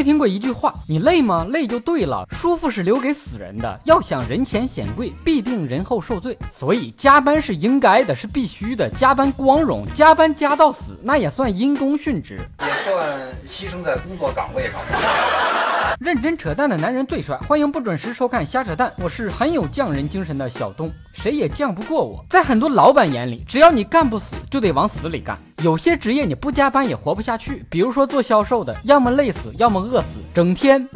没听过一句话？你累吗？累就对了，舒服是留给死人的。要想人前显贵，必定人后受罪。所以加班是应该的，是必须的。加班光荣，加班加到死，那也算因公殉职，也算牺牲在工作岗位上。认真扯淡的男人最帅，欢迎不准时收看瞎扯淡，我是很有匠人精神的小东，谁也犟不过我。在很多老板眼里，只要你干不死，就得往死里干。有些职业你不加班也活不下去，比如说做销售的，要么累死，要么饿死，整天。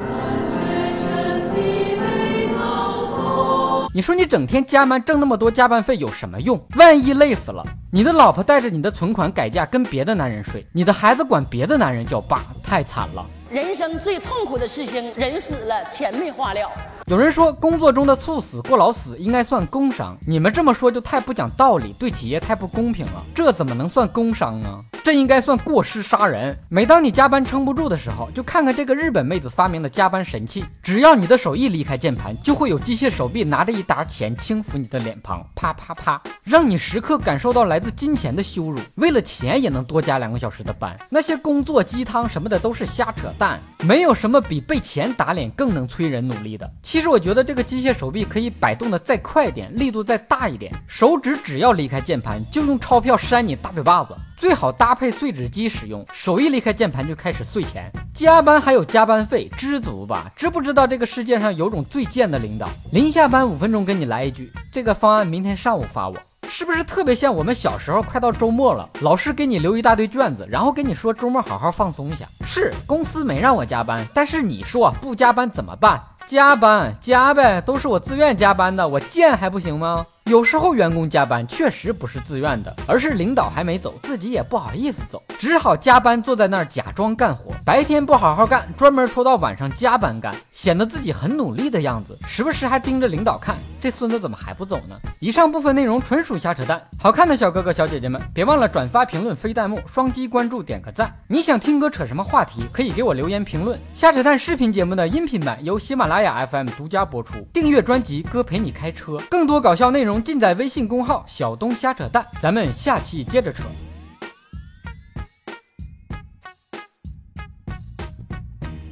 你说你整天加班挣那么多加班费有什么用？万一累死了，你的老婆带着你的存款改嫁跟别的男人睡，你的孩子管别的男人叫爸，太惨了。人生最痛苦的事情，人死了，钱没花了。有人说工作中的猝死、过劳死应该算工伤，你们这么说就太不讲道理，对企业太不公平了。这怎么能算工伤呢？这应该算过失杀人。每当你加班撑不住的时候，就看看这个日本妹子发明的加班神器。只要你的手一离开键盘，就会有机械手臂拿着一沓钱轻抚你的脸庞，啪啪啪，让你时刻感受到来自金钱的羞辱。为了钱也能多加两个小时的班，那些工作鸡汤什么的都是瞎扯淡。没有什么比被钱打脸更能催人努力的。其实我觉得这个机械手臂可以摆动的再快点，力度再大一点，手指只要离开键盘，就用钞票扇你大嘴巴子。最好搭配碎纸机使用，手一离开键盘就开始碎钱。加班还有加班费，知足吧？知不知道这个世界上有种最贱的领导，临下班五分钟跟你来一句，这个方案明天上午发我。是不是特别像我们小时候快到周末了，老师给你留一大堆卷子，然后跟你说周末好好放松一下。是公司没让我加班，但是你说不加班怎么办？加班加呗，都是我自愿加班的，我贱还不行吗？有时候员工加班确实不是自愿的，而是领导还没走，自己也不好意思走，只好加班坐在那儿假装干活，白天不好好干，专门拖到晚上加班干，显得自己很努力的样子，时不时还盯着领导看，这孙子怎么还不走呢？以上部分内容纯属瞎扯淡，好看的小哥哥小姐姐们别忘了转发、评论、飞弹幕、双击关注、点个赞。你想听哥扯什么话题，可以给我留言评论。瞎扯淡视频节目的音频版由喜马拉雅 FM 独家播出，订阅专辑哥陪你开车，更多搞笑内容。尽在微信公号“小东瞎扯淡”，咱们下期接着扯。